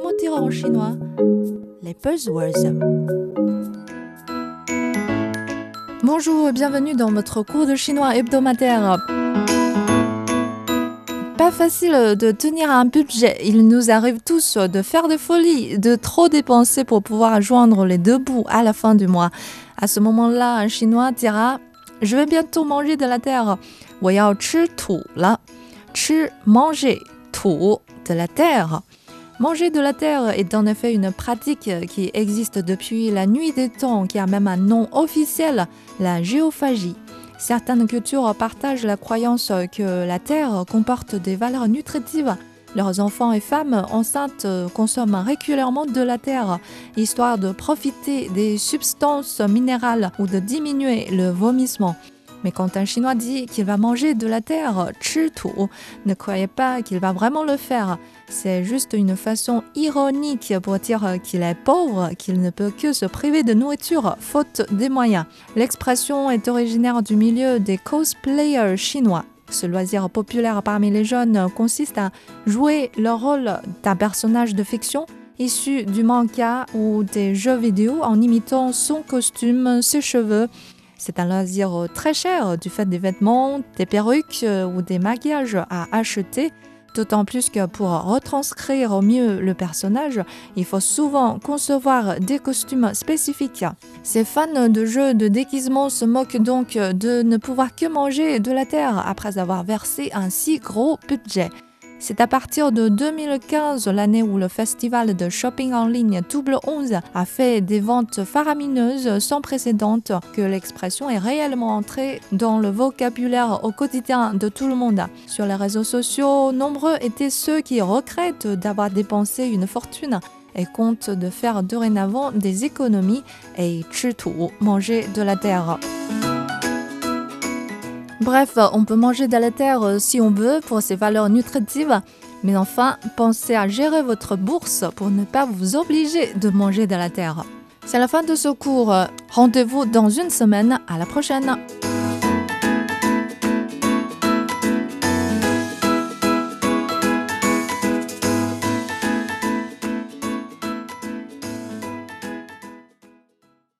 comment dire en chinois Les buzzwords. Bonjour et bienvenue dans votre cours de chinois hebdomadaire. Pas facile de tenir un budget. Il nous arrive tous de faire des folies, de trop dépenser pour pouvoir joindre les deux bouts à la fin du mois. À ce moment-là, un chinois dira Je vais bientôt manger de la terre. 我要吃土了。吃 manger 土 de la terre. Manger de la terre est en effet une pratique qui existe depuis la nuit des temps, qui a même un nom officiel, la géophagie. Certaines cultures partagent la croyance que la terre comporte des valeurs nutritives. Leurs enfants et femmes enceintes consomment régulièrement de la terre, histoire de profiter des substances minérales ou de diminuer le vomissement. Mais quand un Chinois dit qu'il va manger de la terre, ne croyez pas qu'il va vraiment le faire. C'est juste une façon ironique pour dire qu'il est pauvre, qu'il ne peut que se priver de nourriture faute des moyens. L'expression est originaire du milieu des cosplayers chinois. Ce loisir populaire parmi les jeunes consiste à jouer le rôle d'un personnage de fiction issu du manga ou des jeux vidéo en imitant son costume, ses cheveux c'est un loisir euh, très cher euh, du fait des vêtements, des perruques euh, ou des maquillages à acheter. D'autant plus que pour retranscrire au mieux le personnage, il faut souvent concevoir des costumes spécifiques. Ces fans de jeux de déguisement se moquent donc de ne pouvoir que manger de la terre après avoir versé un si gros budget. C'est à partir de 2015, l'année où le festival de shopping en ligne Double 11 a fait des ventes faramineuses sans précédent, que l'expression est réellement entrée dans le vocabulaire au quotidien de tout le monde. Sur les réseaux sociaux, nombreux étaient ceux qui regrettent d'avoir dépensé une fortune et comptent de faire dorénavant des économies et manger de la terre. Bref, on peut manger de la terre euh, si on veut pour ses valeurs nutritives, mais enfin, pensez à gérer votre bourse pour ne pas vous obliger de manger de la terre. C'est la fin de ce cours. Rendez-vous dans une semaine. À la prochaine.